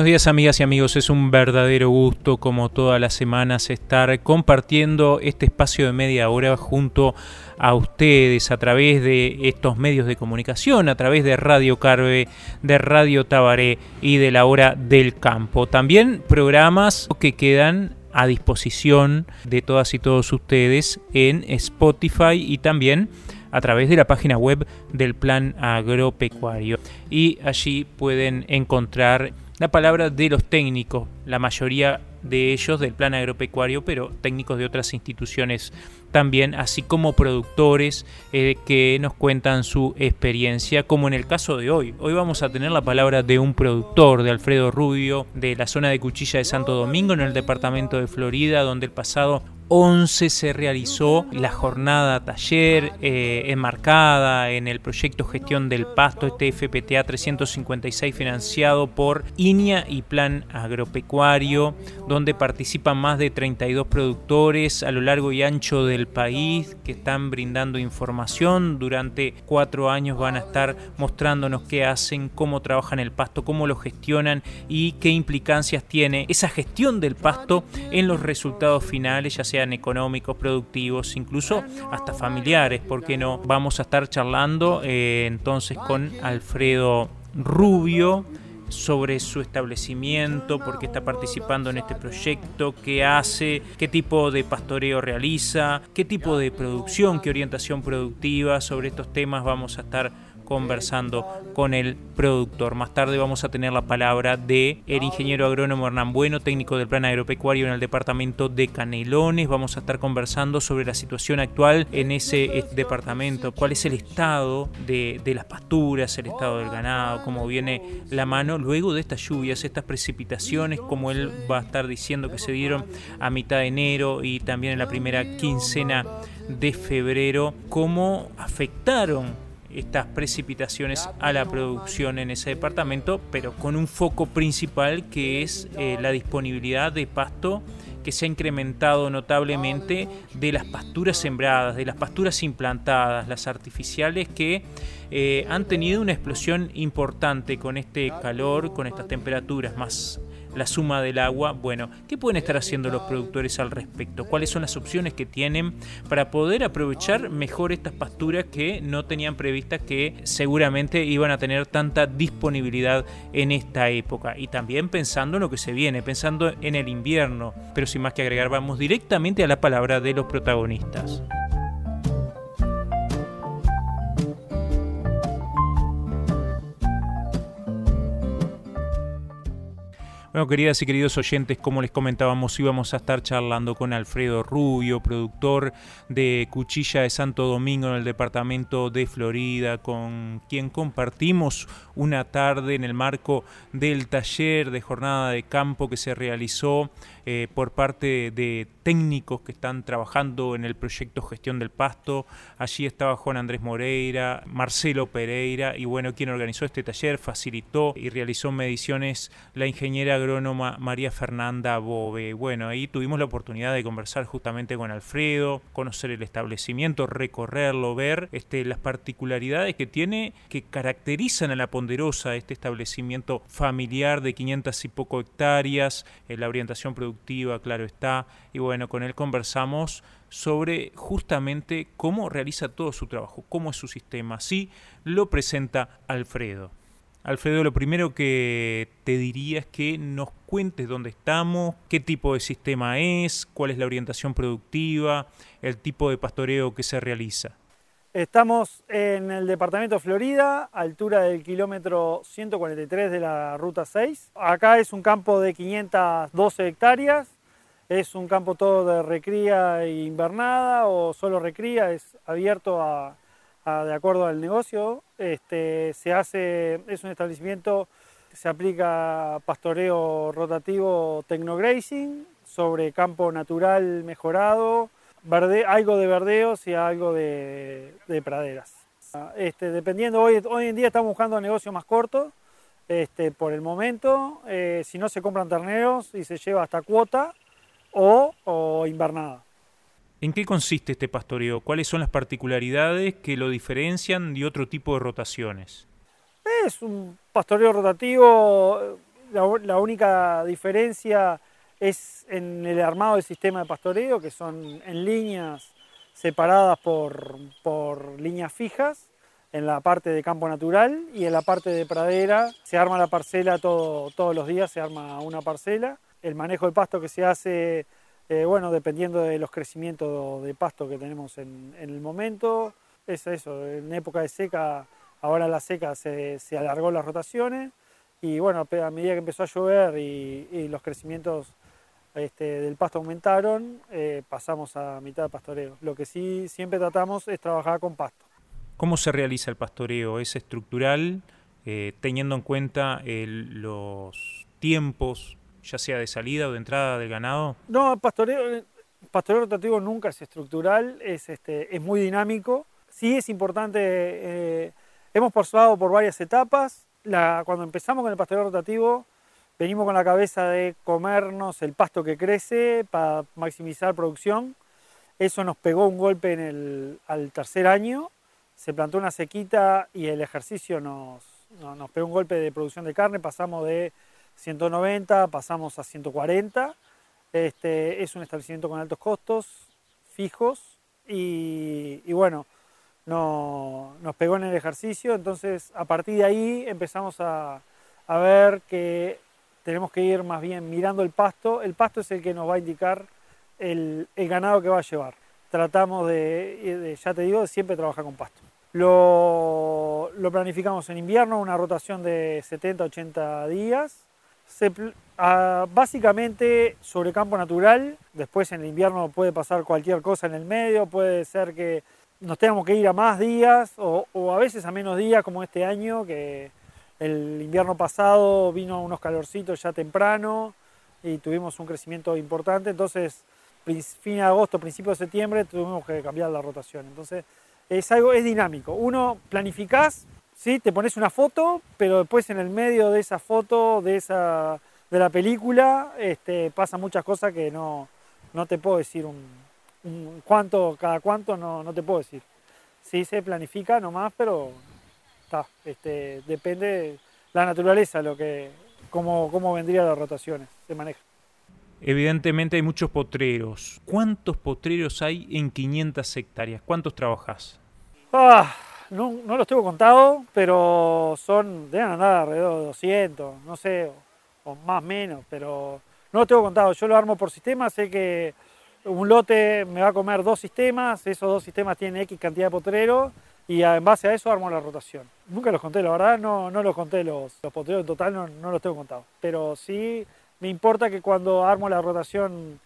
Buenos días amigas y amigos, es un verdadero gusto como todas las semanas estar compartiendo este espacio de media hora junto a ustedes a través de estos medios de comunicación, a través de Radio Carve, de Radio Tabaré y de la hora del campo. También programas que quedan a disposición de todas y todos ustedes en Spotify y también a través de la página web del Plan Agropecuario. Y allí pueden encontrar la palabra de los técnicos, la mayoría de ellos del plan agropecuario, pero técnicos de otras instituciones también, así como productores eh, que nos cuentan su experiencia, como en el caso de hoy. Hoy vamos a tener la palabra de un productor, de Alfredo Rubio, de la zona de Cuchilla de Santo Domingo, en el departamento de Florida, donde el pasado 11 se realizó la jornada taller eh, enmarcada en el proyecto Gestión del Pasto, este FPTA 356 financiado por INIA y Plan Agropecuario, donde participan más de 32 productores a lo largo y ancho del país que están brindando información. Durante cuatro años van a estar mostrándonos qué hacen, cómo trabajan el pasto, cómo lo gestionan y qué implicancias tiene esa gestión del pasto en los resultados finales, ya sea económicos, productivos, incluso hasta familiares, porque no? Vamos a estar charlando eh, entonces con Alfredo Rubio sobre su establecimiento, por qué está participando en este proyecto, qué hace, qué tipo de pastoreo realiza, qué tipo de producción, qué orientación productiva. Sobre estos temas vamos a estar conversando con el productor. Más tarde vamos a tener la palabra de el ingeniero agrónomo Hernán Bueno, técnico del plan agropecuario en el departamento de Canelones. Vamos a estar conversando sobre la situación actual en ese departamento, cuál es el estado de, las pasturas, el estado del ganado, cómo viene la mano luego de estas lluvias, estas precipitaciones, como él va a estar diciendo que se dieron a mitad de enero y también en la primera quincena de febrero, cómo afectaron estas precipitaciones a la producción en ese departamento, pero con un foco principal que es eh, la disponibilidad de pasto que se ha incrementado notablemente de las pasturas sembradas, de las pasturas implantadas, las artificiales que eh, han tenido una explosión importante con este calor, con estas temperaturas más la suma del agua. Bueno, ¿qué pueden estar haciendo los productores al respecto? ¿Cuáles son las opciones que tienen para poder aprovechar mejor estas pasturas que no tenían previstas que seguramente iban a tener tanta disponibilidad en esta época? Y también pensando en lo que se viene, pensando en el invierno. Pero sin más que agregar, vamos directamente a la palabra de los protagonistas. Bueno, queridas y queridos oyentes, como les comentábamos, íbamos a estar charlando con Alfredo Rubio, productor de Cuchilla de Santo Domingo en el departamento de Florida, con quien compartimos una tarde en el marco del taller de jornada de campo que se realizó eh, por parte de técnicos que están trabajando en el proyecto Gestión del Pasto. Allí estaba Juan Andrés Moreira, Marcelo Pereira y bueno, quien organizó este taller, facilitó y realizó mediciones la ingeniera agrónoma María Fernanda Bove. Bueno, ahí tuvimos la oportunidad de conversar justamente con Alfredo, conocer el establecimiento, recorrerlo, ver este, las particularidades que tiene, que caracterizan a la ponderosa este establecimiento familiar de 500 y poco hectáreas, eh, la orientación productiva, claro está, y bueno, con él conversamos sobre justamente cómo realiza todo su trabajo, cómo es su sistema. Así lo presenta Alfredo. Alfredo, lo primero que te diría es que nos cuentes dónde estamos, qué tipo de sistema es, cuál es la orientación productiva, el tipo de pastoreo que se realiza. Estamos en el departamento de Florida, altura del kilómetro 143 de la ruta 6. Acá es un campo de 512 hectáreas es un campo todo de recría e invernada o solo recría, es abierto a, de acuerdo al negocio. Este, se hace, es un establecimiento se aplica pastoreo rotativo tecnograzing sobre campo natural mejorado, algo de verdeos y algo de, praderas. Este, dependiendo, hoy, en día estamos buscando negocios más cortos, este, por el momento, eh, si no se compran terneros y se lleva hasta cuota, o, invernada. ¿En qué consiste este pastoreo? ¿Cuáles son las particularidades que lo diferencian de otro tipo de rotaciones? Es un pastoreo rotativo, la, única diferencia es en el armado del sistema de pastoreo, que son en líneas separadas por, por líneas fijas, en la parte de campo natural y en la parte de pradera se arma la parcela todo, todos los días, se arma una parcela el manejo del pasto que se hace, eh, bueno, dependiendo de los crecimientos de pasto que tenemos en, el momento, es eso, en época de seca, ahora la seca se, alargó las rotaciones y bueno, a medida que empezó a llover y, los crecimientos este, del pasto aumentaron, eh, pasamos a mitad de pastoreo. Lo que sí siempre tratamos es trabajar con pasto. ¿Cómo se realiza el pastoreo? ¿Es estructural, eh, teniendo en cuenta los tiempos ya sea de salida o de entrada del ganado? No, pastoreo, pastoreo rotativo nunca es estructural, es, este, es muy dinámico. Sí es importante, eh, hemos pasado por varias etapas. cuando empezamos con el pastoreo rotativo, venimos con la cabeza de comernos el pasto que crece para maximizar producción. Eso nos pegó un golpe en el, al tercer año, se plantó una sequita y el ejercicio nos, nos pegó un golpe de producción de carne, pasamos de 190, pasamos a 140. Este, es un establecimiento con altos costos fijos y, bueno, no, nos pegó en el ejercicio, entonces a partir de ahí empezamos a, ver que tenemos que ir más bien mirando el pasto. El pasto es el que nos va a indicar el, ganado que va a llevar. Tratamos de, ya te digo, siempre trabajar con pasto. Lo, lo planificamos en invierno, una rotación de 70-80 días Ah, básicamente sobre campo natural, después en el invierno puede pasar cualquier cosa en el medio, puede ser que nos tengamos que ir a más días o, a veces a menos días como este año, que el invierno pasado vino unos calorcitos ya temprano y tuvimos un crecimiento importante, entonces fin de agosto, principio de septiembre tuvimos que cambiar la rotación. Entonces es algo, es dinámico. Uno planificás ¿sí? Te pones una foto, pero después en el medio de esa foto, de, esa, de la película, este, pasan muchas cosas que no, no te puedo decir un, cuánto, cada cuánto, no, no, te puedo decir. Sí se planifica nomás, pero está, este, depende la naturaleza, lo que, cómo, cómo vendría las rotaciones, se maneja. Evidentemente hay muchos potreros. ¿Cuántos potreros hay en 500 hectáreas? ¿Cuántos trabajas? Ah, no, los tengo contados, pero son, deben andar alrededor de 200, no sé, o, más o menos, pero no los tengo contados. Yo lo armo por sistema, sé que un lote me va a comer dos sistemas, esos dos sistemas tienen X cantidad de potreros y en base a eso armo la rotación. Nunca los conté, la verdad, no, no los conté los, los potreros en total, no, no los tengo contados. Pero sí me importa que cuando armo la rotación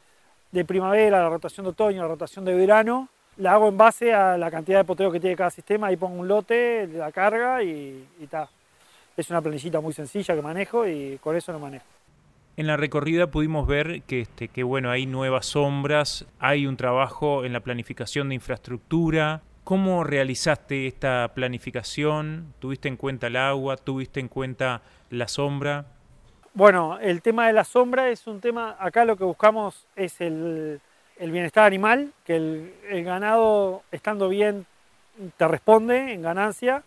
de primavera, la rotación de otoño, la rotación de verano, la hago en base a la cantidad de poteo que tiene cada sistema, ahí pongo un lote, la carga y está. Es una planillita muy sencilla que manejo y con eso lo manejo. En la recorrida pudimos ver que, este, que bueno, hay nuevas sombras, hay un trabajo en la planificación de infraestructura. ¿Cómo realizaste esta planificación? ¿Tuviste en cuenta el agua? ¿Tuviste en cuenta la sombra? Bueno, el tema de la sombra es un tema, acá lo que buscamos es el, el bienestar animal, que el, ganado estando bien te responde en ganancia.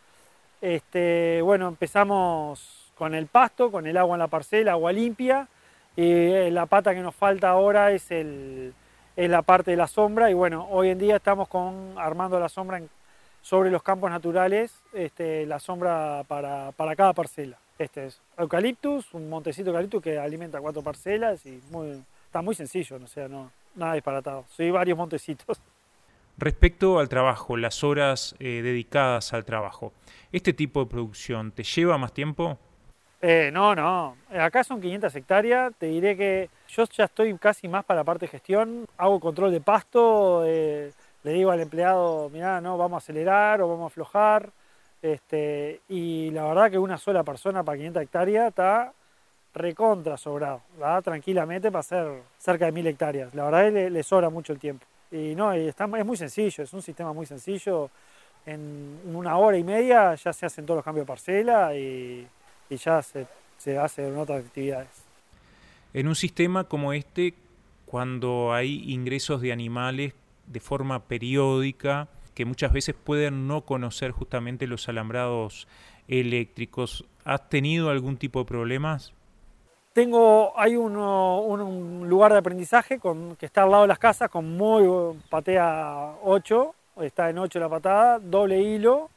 Este, bueno, empezamos con el pasto, con el agua en la parcela, agua limpia. Y eh, la pata que nos falta ahora es, el, es la parte de la sombra. Y bueno, hoy en día estamos con, armando la sombra sobre los campos naturales, este, la sombra para, cada parcela. Este es eucaliptus, un montecito eucaliptus que alimenta cuatro parcelas y está muy sencillo, no sea, no, nada disparatado. Soy varios montecitos. Respecto al trabajo, las horas eh, dedicadas al trabajo, ¿este tipo de producción te lleva más tiempo? Eh, no, no. Acá son 500 hectáreas. Te diré que yo ya estoy casi más para la parte de gestión. Hago control de pasto. Eh, le digo al empleado, mirá, no, vamos a acelerar o vamos a aflojar. Este, y la verdad que una sola persona para 500 hectáreas está recontra sobrado, ¿verdad? tranquilamente para hacer cerca de 1000 hectáreas. La verdad que le, sobra mucho el tiempo. Y no, está, es muy sencillo, es un sistema muy sencillo. En una hora y media ya se hacen todos los cambios de parcela y, ya se, se hacen otras actividades. En un sistema como este, cuando hay ingresos de animales de forma periódica, que muchas veces pueden no conocer justamente los alambrados eléctricos. ¿Has tenido algún tipo de problemas? Tengo, hay un lugar de aprendizaje que está al lado de las casas con muy patea 8, está en 8 la patada, doble hilo,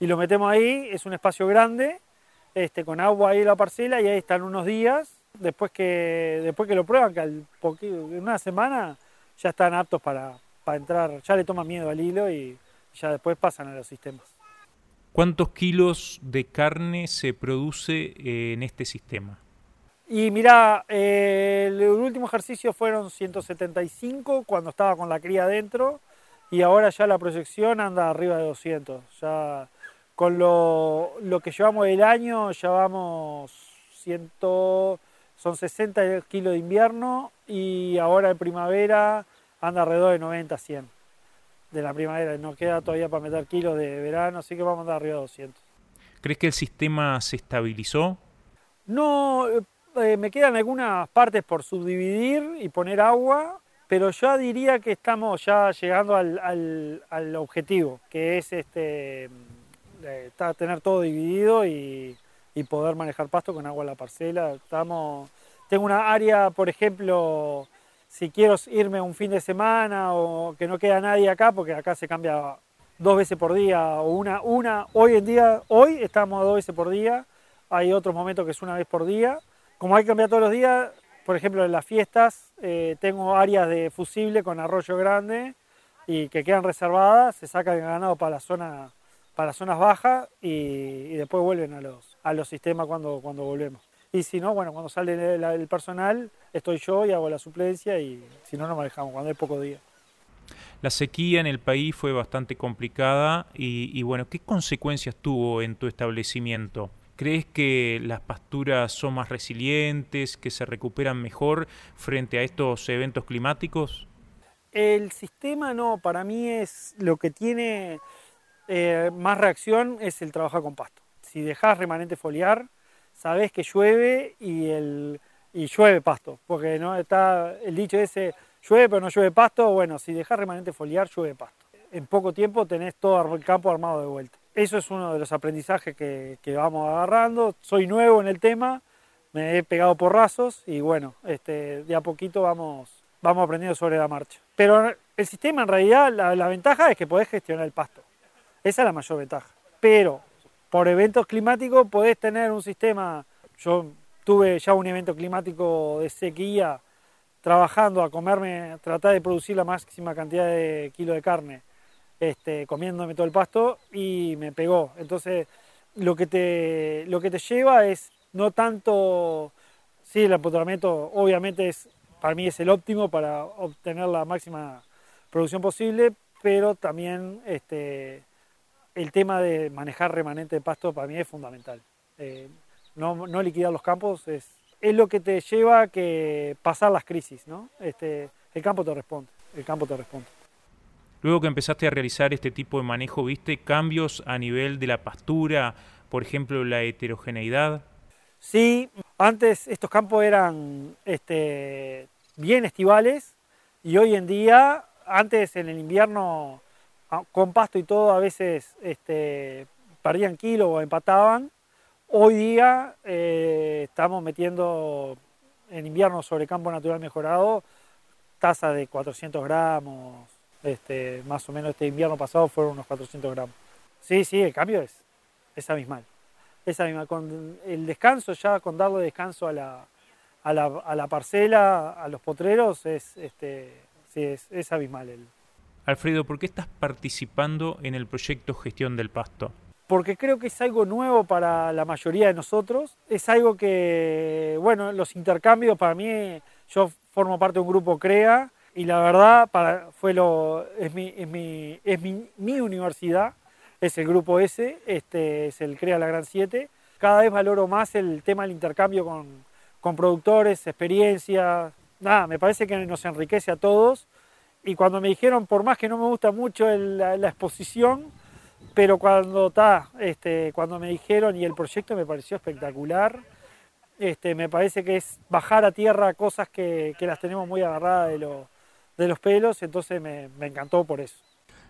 y lo metemos ahí, es un espacio grande, este, con agua ahí en la parcela, y ahí están unos días, después que, después que lo prueban, que al en una semana ya están aptos para, para entrar, ya le toman miedo al hilo y ya después pasan a los sistemas. ¿Cuántos kilos de carne se produce eh, en este sistema? Y mira, eh, el último ejercicio fueron 175 cuando estaba con la cría adentro y ahora ya la proyección anda arriba de 200. Ya con lo, que llevamos del año, llevamos 100, son 60 kilos de invierno y ahora en primavera anda alrededor de 90, 100 de la primavera. No queda todavía para meter kilos de verano, así que vamos a andar arriba de 200. ¿Crees que el sistema se estabilizó? No, eh, me quedan algunas partes por subdividir y poner agua, pero yo diría que estamos ya llegando al, objetivo, que es este, eh, tener todo dividido y, y, poder manejar pasto con agua en la parcela. Estamos, tengo una área, por ejemplo, si quiero irme un fin de semana o que no queda nadie acá, porque acá se cambia dos veces por día o una, una, hoy en día, hoy estamos a dos veces por día, hay otros momentos que es una vez por día. Como hay que cambiar todos los días, por ejemplo en las fiestas eh, tengo áreas de fusible con arroyo grande y que quedan reservadas, se saca el ganado para la zona para las zonas bajas y, después vuelven a los, a los sistemas cuando, cuando volvemos. Y si no, bueno, cuando sale el, personal, estoy yo y hago la suplencia y si no, no manejamos, cuando hay poco día. La sequía en el país fue bastante complicada y, bueno, ¿qué consecuencias tuvo en tu establecimiento? ¿Crees que las pasturas son más resilientes, que se recuperan mejor frente a estos eventos climáticos? El sistema no, para mí es lo que tiene eh, más reacción es el trabajar con pasto. Si dejas remanente foliar, sabés que llueve y, el, y llueve pasto, porque no está el dicho ese, llueve pero no llueve pasto, bueno, si dejas remanente foliar, llueve pasto. En poco tiempo tenés todo el campo armado de vuelta. Eso es uno de los aprendizajes que, vamos agarrando. Soy nuevo en el tema, me he pegado porrazos y bueno, este, de a poquito vamos, vamos aprendiendo sobre la marcha. Pero el sistema en realidad, la, ventaja es que podés gestionar el pasto. Esa es la mayor ventaja. Pero por eventos climáticos podés tener un sistema, yo tuve ya un evento climático de sequía trabajando a comerme, tratar de producir la máxima cantidad de kilos de carne, este, comiéndome todo el pasto y me pegó. Entonces lo que te, lo que te lleva es no tanto, sí, el empoderamiento obviamente es, para mí es el óptimo para obtener la máxima producción posible, pero también este, el tema de manejar remanente de pasto para mí es fundamental. Eh, no, liquidar los campos es, es lo que te lleva a que pasar las crisis, ¿no? Este, el campo te responde, el campo te responde. Luego que empezaste a realizar este tipo de manejo, ¿viste cambios a nivel de la pastura, por ejemplo, la heterogeneidad? Sí, antes estos campos eran este, bien estivales y hoy en día, antes en el invierno con pasto y todo a veces este, perdían kilo o empataban. Hoy día eh, estamos metiendo en invierno sobre campo natural mejorado tasa de 400 gramos, este, más o menos este invierno pasado fueron unos 400 gramos. Sí, sí, el cambio es, es abismal. Es abismal. Con el descanso, ya con darle descanso a la, a la, a la parcela, a los potreros, es, este, sí, es, es abismal el, Alfredo, ¿por qué estás participando en el proyecto Gestión del Pasto? porque creo que es algo nuevo para la mayoría de nosotros. Es algo que, bueno, los intercambios para mí, yo formo parte de un grupo CREA y la verdad fue lo, es, mi, es, mi, es mi, mi, universidad, es el grupo S, este, es el CREA La Gran 7. Cada vez valoro más el tema del intercambio con, con productores, experiencias. Nada, me parece que nos enriquece a todos. Y cuando me dijeron, por más que no me gusta mucho la, la exposición, pero cuando, ta, este, cuando me dijeron y el proyecto me pareció espectacular, este, me parece que es bajar a tierra cosas que, que las tenemos muy agarradas de, lo, de los pelos, entonces me, me encantó por eso.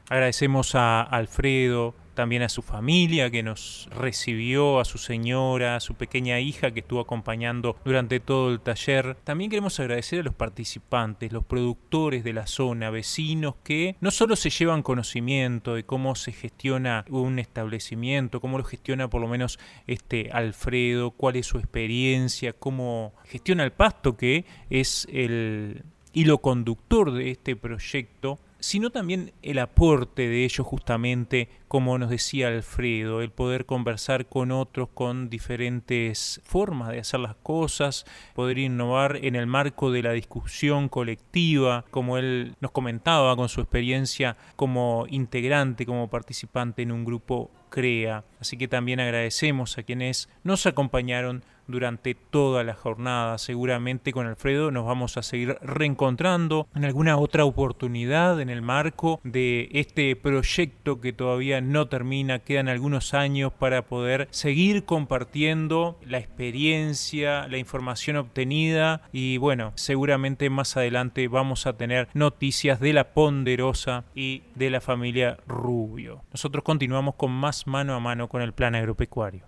Agradecemos a Alfredo, también a su familia que nos recibió, a su señora, a su pequeña hija que estuvo acompañando durante todo el taller. También queremos agradecer a los participantes, los productores de la zona, vecinos que no solo se llevan conocimiento de cómo se gestiona un establecimiento, cómo lo gestiona por lo menos este Alfredo, cuál es su experiencia, cómo gestiona el pasto que es el hilo conductor de este proyecto sino también el aporte de ellos justamente, como nos decía Alfredo, el poder conversar con otros con diferentes formas de hacer las cosas, poder innovar en el marco de la discusión colectiva, como él nos comentaba con su experiencia como integrante, como participante en un grupo CREA. Así que también agradecemos a quienes nos acompañaron durante toda la jornada. Seguramente con Alfredo nos vamos a seguir reencontrando en alguna otra oportunidad en el marco de este proyecto que todavía no termina. Quedan algunos años para poder seguir compartiendo la experiencia, la información obtenida y bueno, seguramente más adelante vamos a tener noticias de la ponderosa y de la familia Rubio. Nosotros continuamos con más mano a mano con el plan agropecuario.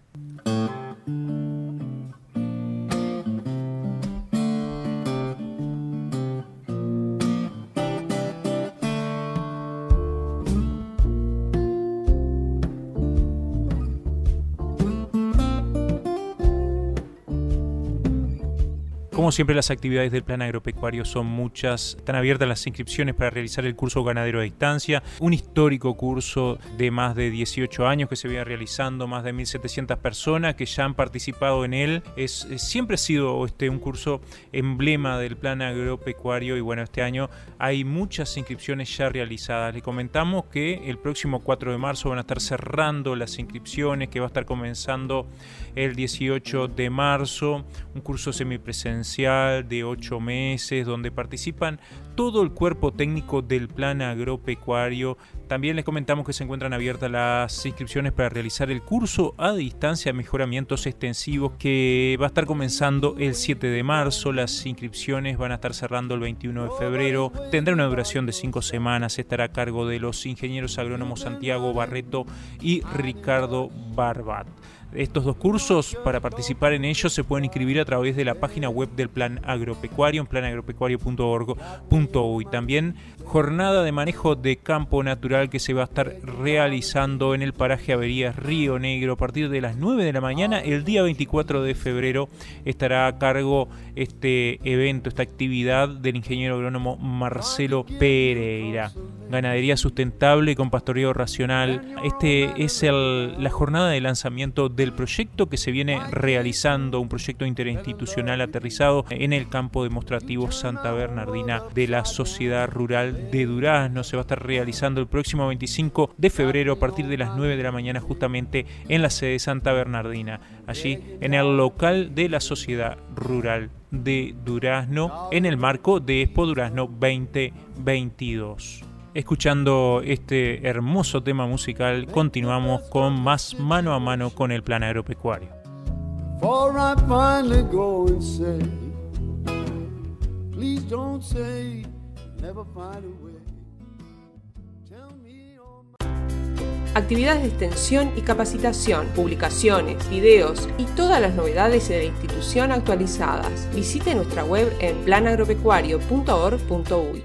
Como siempre, las actividades del plan agropecuario son muchas. Están abiertas las inscripciones para realizar el curso ganadero a distancia, un histórico curso de más de 18 años que se viene realizando, más de 1.700 personas que ya han participado en él. Es, siempre ha sido este, un curso emblema del plan agropecuario y bueno, este año hay muchas inscripciones ya realizadas. Le comentamos que el próximo 4 de marzo van a estar cerrando las inscripciones, que va a estar comenzando el 18 de marzo, un curso semipresencial de ocho meses donde participan todo el cuerpo técnico del plan agropecuario. También les comentamos que se encuentran abiertas las inscripciones para realizar el curso a distancia de mejoramientos extensivos que va a estar comenzando el 7 de marzo. Las inscripciones van a estar cerrando el 21 de febrero. Tendrá una duración de cinco semanas. Estará a cargo de los ingenieros agrónomos Santiago Barreto y Ricardo Barbat. Estos dos cursos, para participar en ellos, se pueden inscribir a través de la página web del Plan Agropecuario, en planagropecuario.org.uy. También jornada de manejo de campo natural que se va a estar realizando en el paraje Averías Río Negro a partir de las 9 de la mañana. El día 24 de febrero estará a cargo este evento, esta actividad del ingeniero agrónomo Marcelo Pereira. Ganadería sustentable con pastoreo racional. Este es el, la jornada de lanzamiento del proyecto que se viene realizando, un proyecto interinstitucional aterrizado en el campo demostrativo Santa Bernardina de la Sociedad Rural de Durazno. Se va a estar realizando el próximo 25 de febrero a partir de las 9 de la mañana justamente en la sede de Santa Bernardina, allí en el local de la Sociedad Rural de Durazno en el marco de Expo Durazno 2022. Escuchando este hermoso tema musical, continuamos con más mano a mano con el plan agropecuario. Actividades de extensión y capacitación, publicaciones, videos y todas las novedades de la institución actualizadas. Visite nuestra web en planagropecuario.org.uy.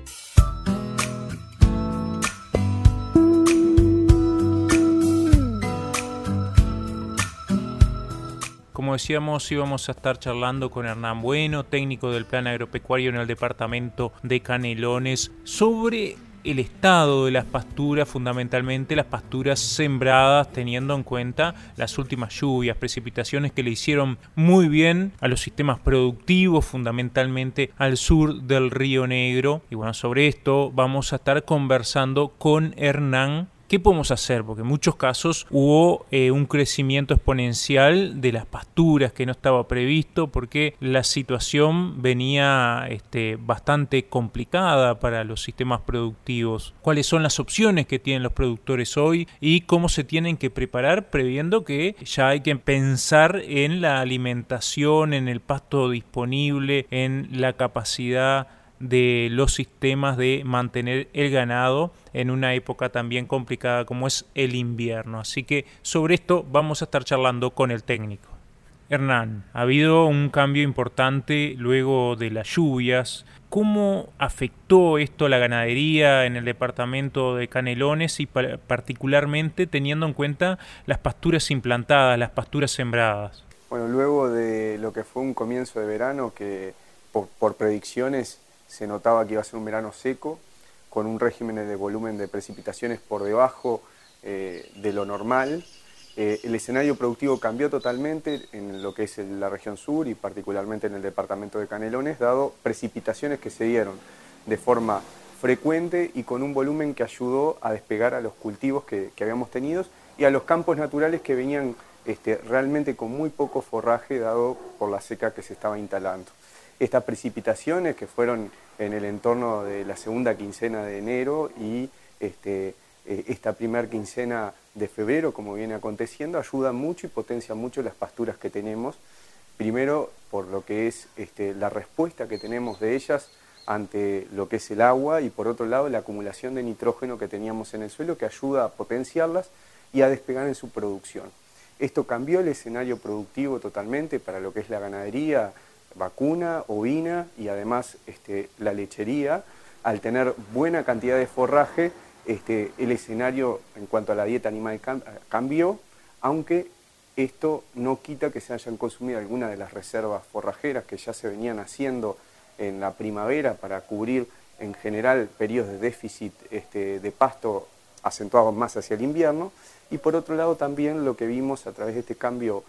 como decíamos, íbamos a estar charlando con Hernán Bueno, técnico del plan agropecuario en el departamento de Canelones, sobre el estado de las pasturas, fundamentalmente las pasturas sembradas, teniendo en cuenta las últimas lluvias, precipitaciones que le hicieron muy bien a los sistemas productivos, fundamentalmente al sur del Río Negro. Y bueno, sobre esto vamos a estar conversando con Hernán ¿Qué podemos hacer? Porque en muchos casos hubo eh, un crecimiento exponencial de las pasturas que no estaba previsto porque la situación venía este, bastante complicada para los sistemas productivos. ¿Cuáles son las opciones que tienen los productores hoy y cómo se tienen que preparar previendo que ya hay que pensar en la alimentación, en el pasto disponible, en la capacidad de los sistemas de mantener el ganado en una época también complicada como es el invierno. Así que sobre esto vamos a estar charlando con el técnico. Hernán, ha habido un cambio importante luego de las lluvias. ¿Cómo afectó esto la ganadería en el departamento de Canelones y particularmente teniendo en cuenta las pasturas implantadas, las pasturas sembradas? Bueno, luego de lo que fue un comienzo de verano que por predicciones se notaba que iba a ser un verano seco, con un régimen de volumen de precipitaciones por debajo eh, de lo normal. Eh, el escenario productivo cambió totalmente en lo que es la región sur y particularmente en el departamento de Canelones, dado precipitaciones que se dieron de forma frecuente y con un volumen que ayudó a despegar a los cultivos que, habíamos tenido y a los campos naturales que venían este, realmente con muy poco forraje dado por la seca que se estaba instalando estas precipitaciones que fueron en el entorno de la segunda quincena de enero y este, eh, esta primera quincena de febrero, como viene aconteciendo, ayudan mucho y potencian mucho las pasturas que tenemos. Primero, por lo que es este, la respuesta que tenemos de ellas ante lo que es el agua y por otro lado la acumulación de nitrógeno que teníamos en el suelo que ayuda a potenciarlas y a despegar en su producción. Esto cambió el escenario productivo totalmente para lo que es la ganadería, vacuna, ovina y además este, la lechería, al tener buena cantidad de forraje, este, el escenario en cuanto a la dieta animal cambió, aunque esto no quita que se hayan consumido algunas de las reservas forrajeras que ya se venían haciendo en la primavera para cubrir en general periodos de déficit este, de pasto acentuados más hacia el invierno, y por otro lado también lo que vimos a través de este cambio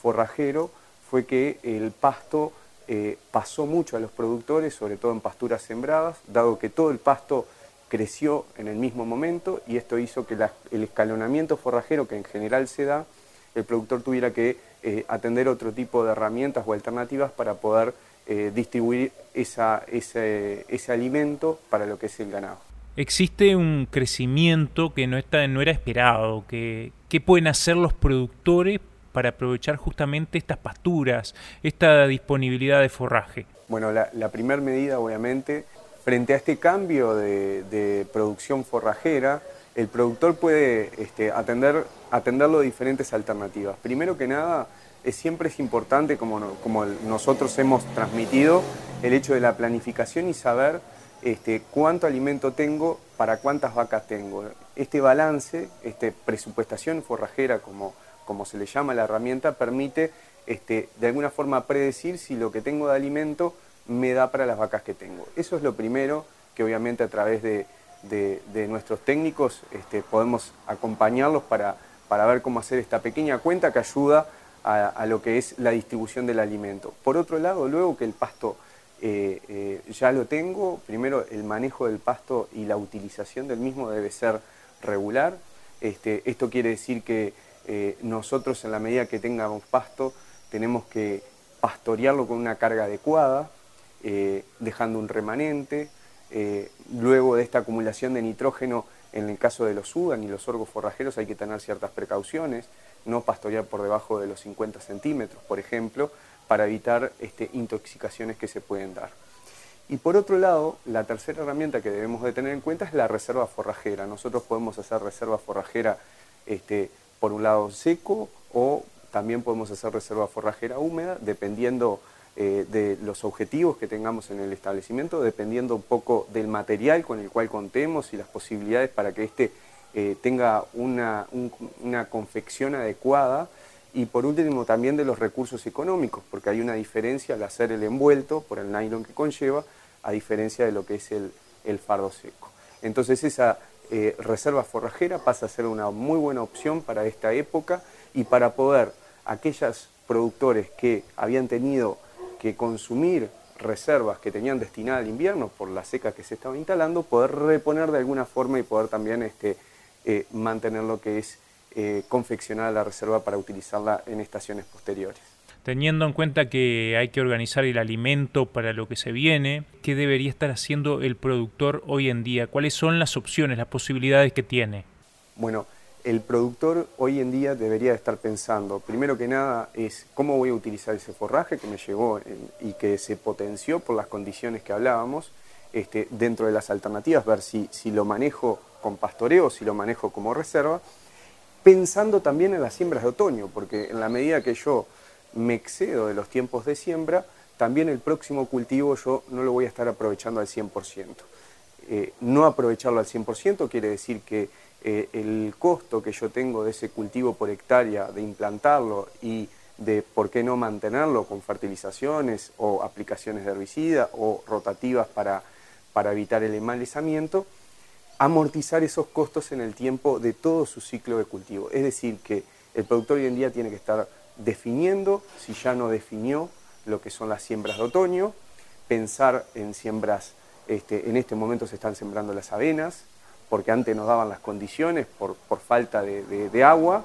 forrajero fue que el pasto eh, pasó mucho a los productores, sobre todo en pasturas sembradas, dado que todo el pasto creció en el mismo momento y esto hizo que el escalonamiento forrajero que en general se da, el productor tuviera que eh, atender otro tipo de herramientas o alternativas para poder eh, distribuir ese, alimento para lo que es el ganado. Existe un crecimiento que no, está, no era esperado. ¿Qué pueden hacer los productores para aprovechar justamente estas pasturas, esta disponibilidad de forraje? Bueno, la, primera medida, obviamente, frente a este cambio de, producción forrajera, el productor puede este, atender, atenderlo de diferentes alternativas. Primero que nada, es, siempre es importante, como, nosotros hemos transmitido, el hecho de la planificación y saber este, cuánto alimento tengo para cuántas vacas tengo. Este balance, este, presupuestación forrajera, como como se le llama la herramienta, permite este, de alguna forma predecir si lo que tengo de alimento me da para las vacas que tengo. Eso es lo primero que obviamente a través de, nuestros técnicos este, podemos acompañarlos para, para, ver cómo hacer esta pequeña cuenta que ayuda a, lo que es la distribución del alimento. Por otro lado, luego que el pasto eh, eh, ya lo tengo, primero el manejo del pasto y la utilización del mismo debe ser regular. Este, esto quiere decir que eh, nosotros en la medida que tengamos pasto tenemos que pastorearlo con una carga adecuada, eh, dejando un remanente. Eh, luego de esta acumulación de nitrógeno, en el caso de los UDAN y los sorgos forrajeros hay que tener ciertas precauciones, no pastorear por debajo de los 50 centímetros, por ejemplo, para evitar este, intoxicaciones que se pueden dar. Y por otro lado, la tercera herramienta que debemos de tener en cuenta es la reserva forrajera. Nosotros podemos hacer reserva forrajera este, por un lado seco o también podemos hacer reserva forrajera húmeda, dependiendo eh, de los objetivos que tengamos en el establecimiento, dependiendo un poco del material con el cual contemos y las posibilidades para que éste eh, tenga una, una confección adecuada y por último también de los recursos económicos, porque hay una diferencia al hacer el envuelto por el nylon que conlleva, a diferencia de lo que es el, el fardo seco. Entonces esa eh, reserva forrajera pasa a ser una muy buena opción para esta época y para poder aquellos productores que habían tenido que consumir reservas que tenían destinada al invierno por la seca que se estaba instalando, poder reponer de alguna forma y poder también este, eh, mantener lo que es eh, confeccionada la reserva para utilizarla en estaciones posteriores. Teniendo en cuenta que hay que organizar el alimento para lo que se viene, ¿qué debería estar haciendo el productor hoy en día? ¿Cuáles son las opciones, las posibilidades que tiene? Bueno, el productor hoy en día debería estar pensando, primero que nada, es cómo voy a utilizar ese forraje que me llegó y que se potenció por las condiciones que hablábamos, este, dentro de las alternativas, ver si, si lo manejo con pastoreo, si lo manejo como reserva, pensando también en las siembras de otoño, porque en la medida que yo me excedo de los tiempos de siembra, también el próximo cultivo yo no lo voy a estar aprovechando al 100%. Eh, no aprovecharlo al 100% quiere decir que eh, el costo que yo tengo de ese cultivo por hectárea, de implantarlo y de por qué no mantenerlo con fertilizaciones o aplicaciones de herbicida o rotativas para, para evitar el emalizamiento, amortizar esos costos en el tiempo de todo su ciclo de cultivo. Es decir, que el productor hoy en día tiene que estar definiendo, si ya no definió, lo que son las siembras de otoño, pensar en siembras, este, en este momento se están sembrando las avenas, porque antes nos daban las condiciones por, falta de, agua,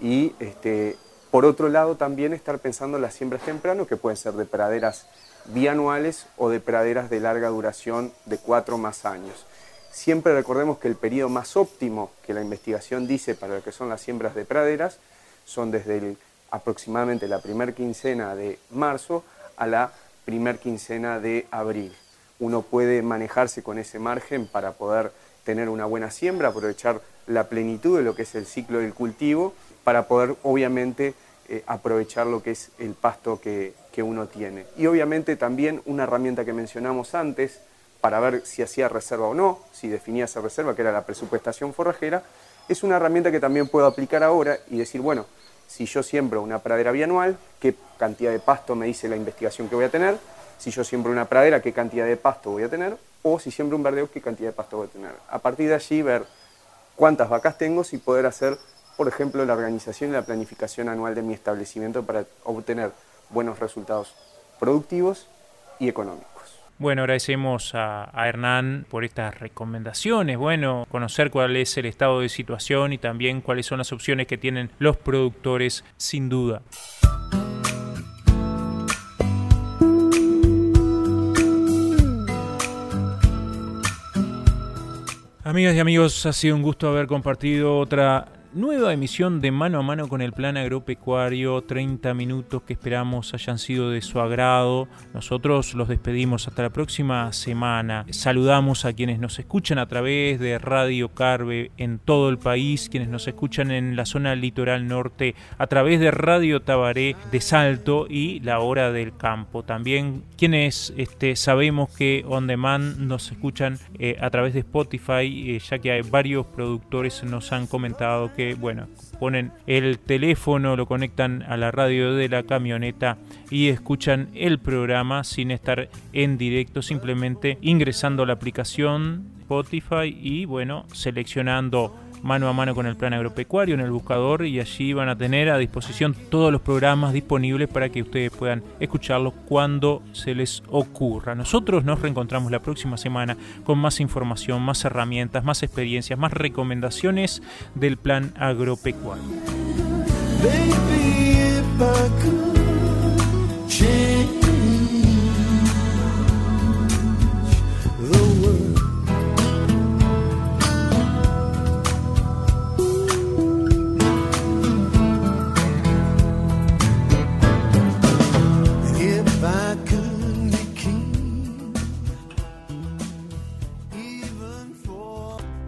y este, por otro lado también estar pensando en las siembras temprano, que pueden ser de praderas bianuales o de praderas de larga duración de cuatro más años. Siempre recordemos que el periodo más óptimo que la investigación dice para lo que son las siembras de praderas son desde aproximadamente la primera quincena de marzo a la primera quincena de abril. Uno puede manejarse con ese margen para poder tener una buena siembra, aprovechar la plenitud de lo que es el ciclo del cultivo, para poder obviamente eh, aprovechar lo que es el pasto que, que uno tiene. Y obviamente también una herramienta que mencionamos antes, para ver si hacía reserva o no, si definía esa reserva, que era la presupuestación forrajera, es una herramienta que también puedo aplicar ahora y decir, bueno, si yo siembro una pradera bianual, qué cantidad de pasto me dice la investigación que voy a tener, si yo siembro una pradera, qué cantidad de pasto voy a tener, o si siembro un verdeo, qué cantidad de pasto voy a tener. A partir de allí ver cuántas vacas tengo y poder hacer, por ejemplo, la organización y la planificación anual de mi establecimiento para obtener buenos resultados productivos y económicos. Bueno, agradecemos a, Hernán por estas recomendaciones. Bueno, conocer cuál es el estado de situación y también cuáles son las opciones que tienen los productores, sin duda. Amigas y amigos, ha sido un gusto haber compartido otra nueva emisión de Mano a Mano con el Plan Agropecuario, 30 minutos que esperamos hayan sido de su agrado. Nosotros los despedimos hasta la próxima semana. Saludamos a quienes nos escuchan a través de Radio Carve en todo el país, quienes nos escuchan en la zona litoral norte a través de Radio Tabaré de Salto y La Hora del Campo. También quienes este, sabemos que on demand nos escuchan eh, a través de Spotify, eh, ya que hay varios productores nos han comentado que, bueno, ponen el teléfono, lo conectan a la radio de la camioneta y escuchan el programa sin estar en directo, simplemente ingresando a la aplicación Spotify y, bueno, seleccionando mano a mano con el plan agropecuario en el buscador y allí van a tener a disposición todos los programas disponibles para que ustedes puedan escucharlos cuando se les ocurra. Nosotros nos reencontramos la próxima semana con más información, más herramientas, más experiencias, más recomendaciones del plan agropecuario.